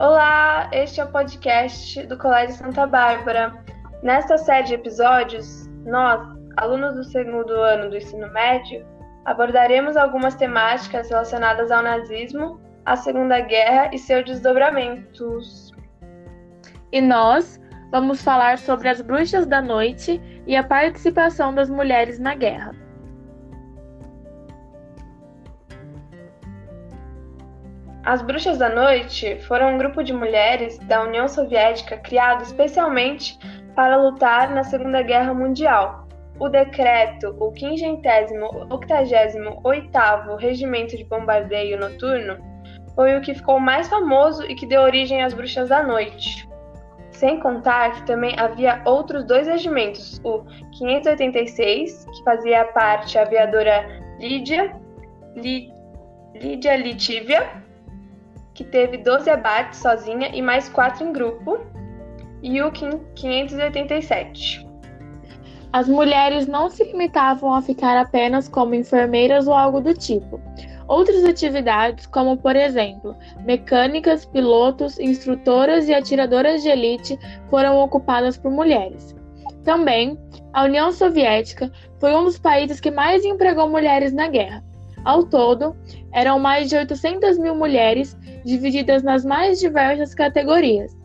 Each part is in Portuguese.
Olá, este é o podcast do Colégio Santa Bárbara. Nesta série de episódios, nós, alunos do segundo ano do ensino médio, abordaremos algumas temáticas relacionadas ao nazismo, à Segunda Guerra e seus desdobramentos. E nós vamos falar sobre as bruxas da noite e a participação das mulheres na guerra. As Bruxas da Noite foram um grupo de mulheres da União Soviética criado especialmente para lutar na Segunda Guerra Mundial. O decreto, o 588º Regimento de Bombardeio Noturno, foi o que ficou mais famoso e que deu origem às Bruxas da Noite. Sem contar que também havia outros dois regimentos, o 586, que fazia parte a aviadora Lídia, Lídia Litívia, que teve 12 abates sozinha e mais 4 em grupo, e o 587. As mulheres não se limitavam a ficar apenas como enfermeiras ou algo do tipo. Outras atividades, como por exemplo, mecânicas, pilotos, instrutoras e atiradoras de elite, foram ocupadas por mulheres. Também, a União Soviética foi um dos países que mais empregou mulheres na guerra. Ao todo, eram mais de 800 mil mulheres divididas nas mais diversas categorias.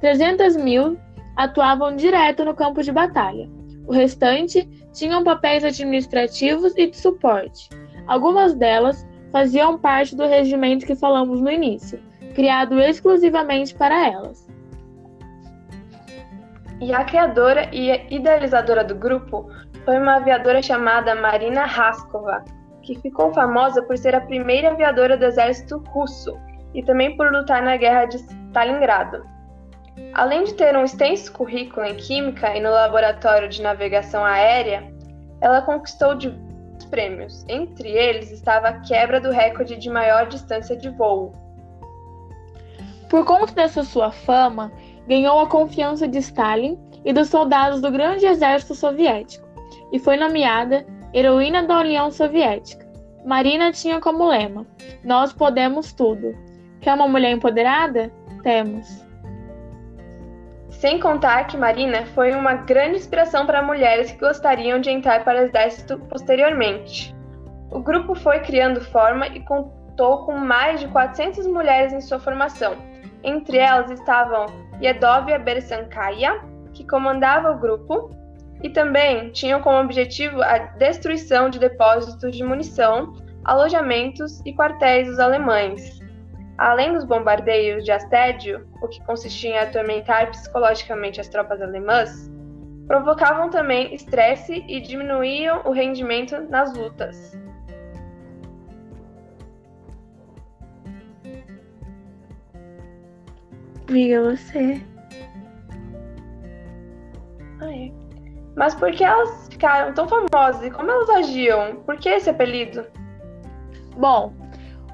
300 mil atuavam direto no campo de batalha. O restante tinham papéis administrativos e de suporte. Algumas delas faziam parte do regimento que falamos no início, criado exclusivamente para elas. E a criadora e idealizadora do grupo foi uma aviadora chamada Marina Raskova, que ficou famosa por ser a primeira aviadora do exército russo e também por lutar na Guerra de Stalingrado. Além de ter um extenso currículo em Química e no Laboratório de Navegação Aérea, ela conquistou diversos prêmios. Entre eles estava a quebra do recorde de maior distância de voo. Por conta dessa sua fama, ganhou a confiança de Stalin e dos soldados do grande exército soviético e foi nomeada heroína da União Soviética. Marina tinha como lema: Nós podemos tudo. Quer uma mulher empoderada? Temos. Sem contar que Marina foi uma grande inspiração para mulheres que gostariam de entrar para o exército posteriormente. O grupo foi criando forma e contou com mais de 400 mulheres em sua formação. Entre elas estavam Yedovia Bersankaya, que comandava o grupo, e também tinham como objetivo a destruição de depósitos de munição, alojamentos e quartéis dos alemães. Além dos bombardeios de assédio, o que consistia em atormentar psicologicamente as tropas alemãs, provocavam também estresse e diminuíam o rendimento nas lutas. Amiga, você. Mas por que elas ficaram tão famosas e como elas agiam? Por que esse apelido? Bom,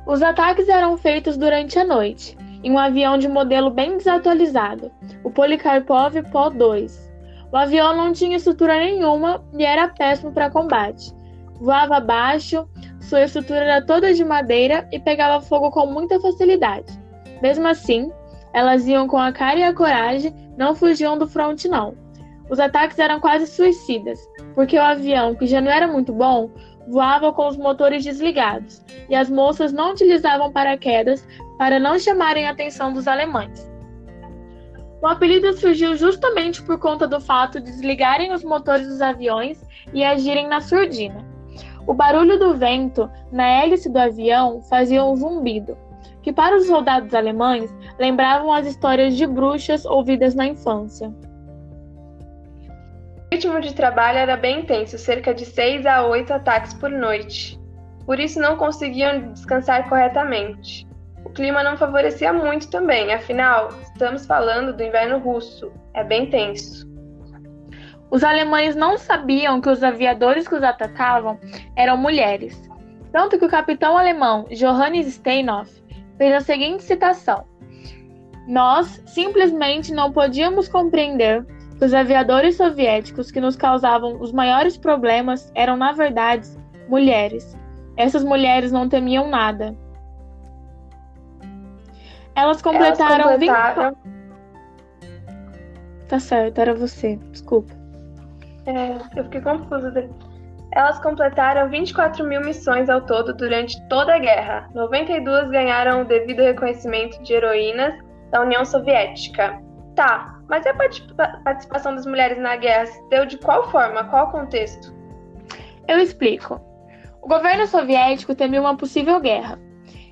os ataques eram feitos durante a noite, em um avião de modelo bem desatualizado, o Polikarpov Po-2. O avião não tinha estrutura nenhuma e era péssimo para combate. Voava baixo, sua estrutura era toda de madeira e pegava fogo com muita facilidade. Mesmo assim, elas iam com a cara e a coragem, não fugiam do fronte não. Os ataques eram quase suicidas, porque o avião, que já não era muito bom, voava com os motores desligados, e as moças não utilizavam paraquedas para não chamarem a atenção dos alemães. O apelido surgiu justamente por conta do fato de desligarem os motores dos aviões e agirem na surdina. O barulho do vento na hélice do avião fazia um zumbido, que para os soldados alemães lembravam as histórias de bruxas ouvidas na infância. O ritmo de trabalho era bem intenso, cerca de 6 a 8 ataques por noite. Por isso não conseguiam descansar corretamente. O clima não favorecia muito também, afinal, estamos falando do inverno russo, é bem tenso. Os alemães não sabiam que os aviadores que os atacavam eram mulheres, tanto que o capitão alemão Johannes Steinhoff fez a seguinte citação: Nós simplesmente não podíamos compreender os aviadores soviéticos que nos causavam os maiores problemas eram, na verdade, mulheres. Essas mulheres não temiam nada. Elas completaram, Elas completaram... 20... Tá certo, era você. Desculpa. É, eu fiquei confusa. Elas completaram 24 mil missões ao todo durante toda a guerra. 92 ganharam o devido reconhecimento de heroínas da União Soviética. Tá, mas e a participação das mulheres na guerra se deu de qual forma? Qual contexto? Eu explico. O governo soviético temia uma possível guerra.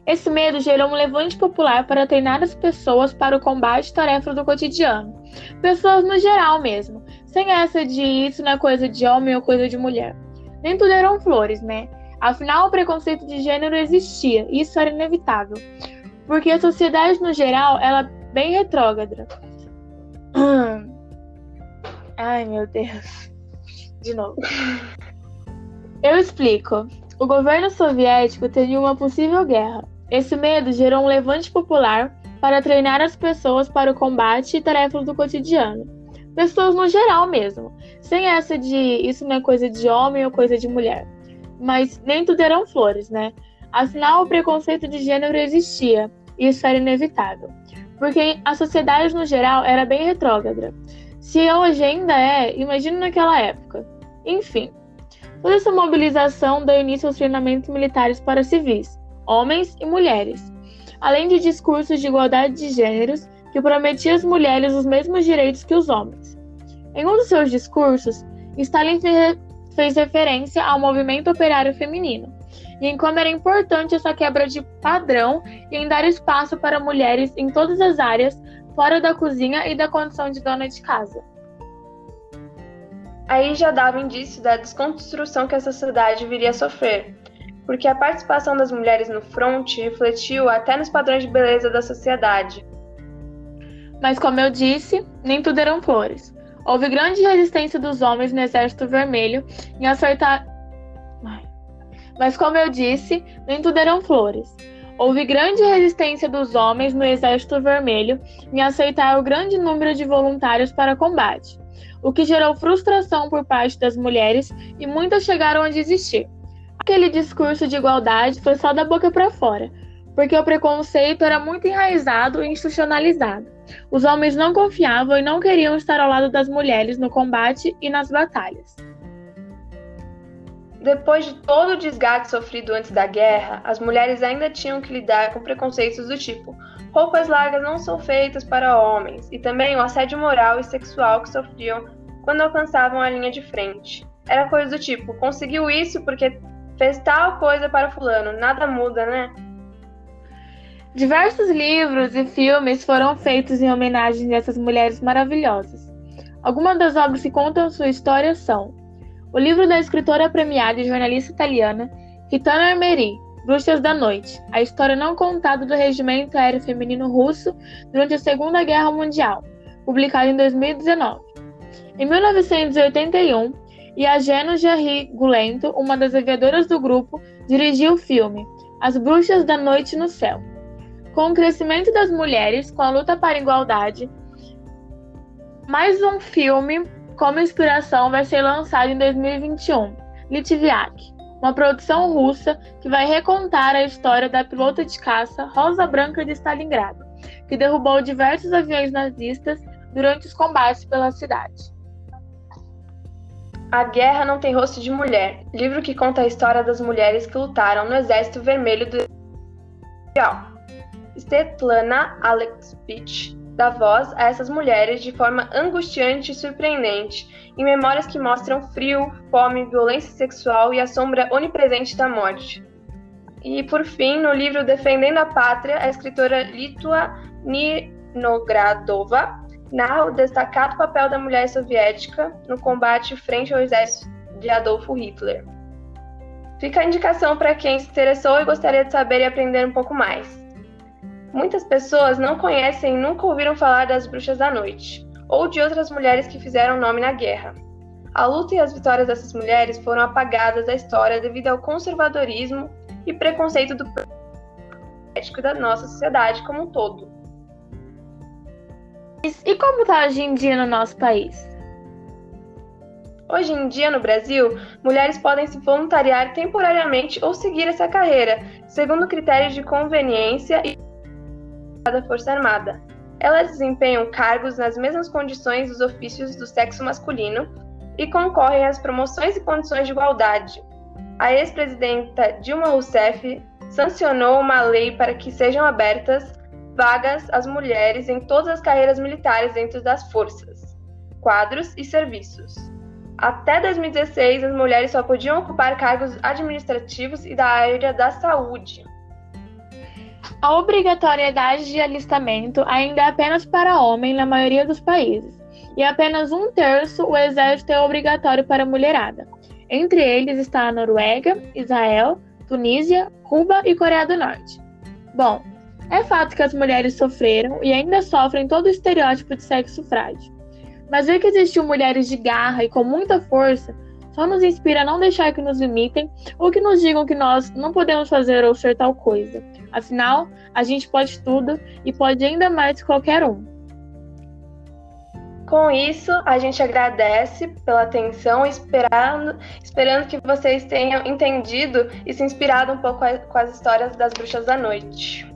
Esse medo gerou um levante popular para treinar as pessoas para o combate tarefas do cotidiano. Pessoas no geral mesmo, sem essa de isso não é coisa de homem ou coisa de mulher. Nem tudo eram flores, né? Afinal, o preconceito de gênero existia, e isso era inevitável. Porque a sociedade no geral, ela é bem retrógrada. Ai, meu Deus. De novo. Eu explico. O governo soviético teria uma possível guerra. Esse medo gerou um levante popular para treinar as pessoas para o combate e tarefas do cotidiano. Pessoas no geral mesmo, sem essa de isso não é coisa de homem ou coisa de mulher. Mas nem tudo eram flores, né? Afinal, o preconceito de gênero existia, e isso era inevitável. Porque a sociedade no geral era bem retrógrada. Se hoje ainda é, imagina naquela época. Enfim, toda essa mobilização deu início aos treinamentos militares para civis, homens e mulheres, além de discursos de igualdade de gêneros que prometia às mulheres os mesmos direitos que os homens. Em um dos seus discursos, Stalin fez referência ao movimento operário feminino e em como era importante essa quebra de padrão e em dar espaço para mulheres em todas as áreas, fora da cozinha e da condição de dona de casa. Aí já dava indício da desconstrução que a sociedade viria a sofrer, porque a participação das mulheres no fronte refletiu até nos padrões de beleza da sociedade. Mas, como eu disse, nem tudo eram flores. Houve grande resistência dos homens no Exército Vermelho em acertar. Mas, como eu disse, nem tudo eram flores. Houve grande resistência dos homens no Exército Vermelho em aceitar o grande número de voluntários para combate, o que gerou frustração por parte das mulheres e muitas chegaram a desistir. Aquele discurso de igualdade foi só da boca para fora, porque o preconceito era muito enraizado e institucionalizado. Os homens não confiavam e não queriam estar ao lado das mulheres no combate e nas batalhas. Depois de todo o desgaste sofrido antes da guerra, as mulheres ainda tinham que lidar com preconceitos do tipo: roupas largas não são feitas para homens, e também o assédio moral e sexual que sofriam quando alcançavam a linha de frente. Era coisa do tipo: conseguiu isso porque Fez tal coisa para fulano, nada muda, né? Diversos livros e filmes foram feitos em homenagem a essas mulheres maravilhosas. Algumas das obras que contam sua história são o livro da escritora premiada e jornalista italiana Kitana Armeri, Bruxas da Noite, a história não contada do regimento aéreo feminino russo durante a Segunda Guerra Mundial, publicado em 2019. Em 1981, e a Geno Jerry Gulento, uma das aviadoras do grupo, dirigiu o filme As Bruxas da Noite no Céu. Com o crescimento das mulheres, com a luta para a igualdade, mais um filme como inspiração vai ser lançado em 2021, Litviak, uma produção russa que vai recontar a história da pilota de caça Rosa Branca de Stalingrado, que derrubou diversos aviões nazistas durante os combates pela cidade. A Guerra Não Tem Rosto de Mulher, livro que conta a história das mulheres que lutaram no Exército Vermelho do Mundial. Svetlana Alexievich dá voz a essas mulheres de forma angustiante e surpreendente, em memórias que mostram frio, fome, violência sexual e a sombra onipresente da morte. E, por fim, no livro Defendendo a Pátria, a escritora Litua Ninogradova narra o destacado papel da mulher soviética no combate frente ao exército de Adolfo Hitler. Fica a indicação para quem se interessou e gostaria de saber e aprender um pouco mais. Muitas pessoas não conhecem e nunca ouviram falar das Bruxas da Noite, ou de outras mulheres que fizeram nome na guerra. A luta e as vitórias dessas mulheres foram apagadas da história devido ao conservadorismo e preconceito do da nossa sociedade como um todo. E como está hoje em dia no nosso país? Hoje em dia, no Brasil, mulheres podem se voluntariar temporariamente ou seguir essa carreira, segundo critérios de conveniência e da Força Armada. Elas desempenham cargos nas mesmas condições dos ofícios do sexo masculino e concorrem às promoções e condições de igualdade. A ex-presidenta Dilma Rousseff sancionou uma lei para que sejam abertas vagas às mulheres em todas as carreiras militares dentro das forças, quadros e serviços. Até 2016, as mulheres só podiam ocupar cargos administrativos e da área da saúde. A obrigatoriedade de alistamento ainda é apenas para homem na maioria dos países, e apenas um terço o exército é obrigatório para a mulherada. Entre eles está a Noruega, Israel, Tunísia, Cuba e Coreia do Norte. Bom, é fato que as mulheres sofreram e ainda sofrem todo o estereótipo de sexo frágil. Mas ver que existiu mulheres de garra e com muita força só nos inspira a não deixar que nos limitem ou que nos digam que nós não podemos fazer ou ser tal coisa. Afinal, a gente pode tudo e pode ainda mais que qualquer um. Com isso, a gente agradece pela atenção, esperando, esperando que vocês tenham entendido e se inspirado um pouco com as histórias das bruxas da noite.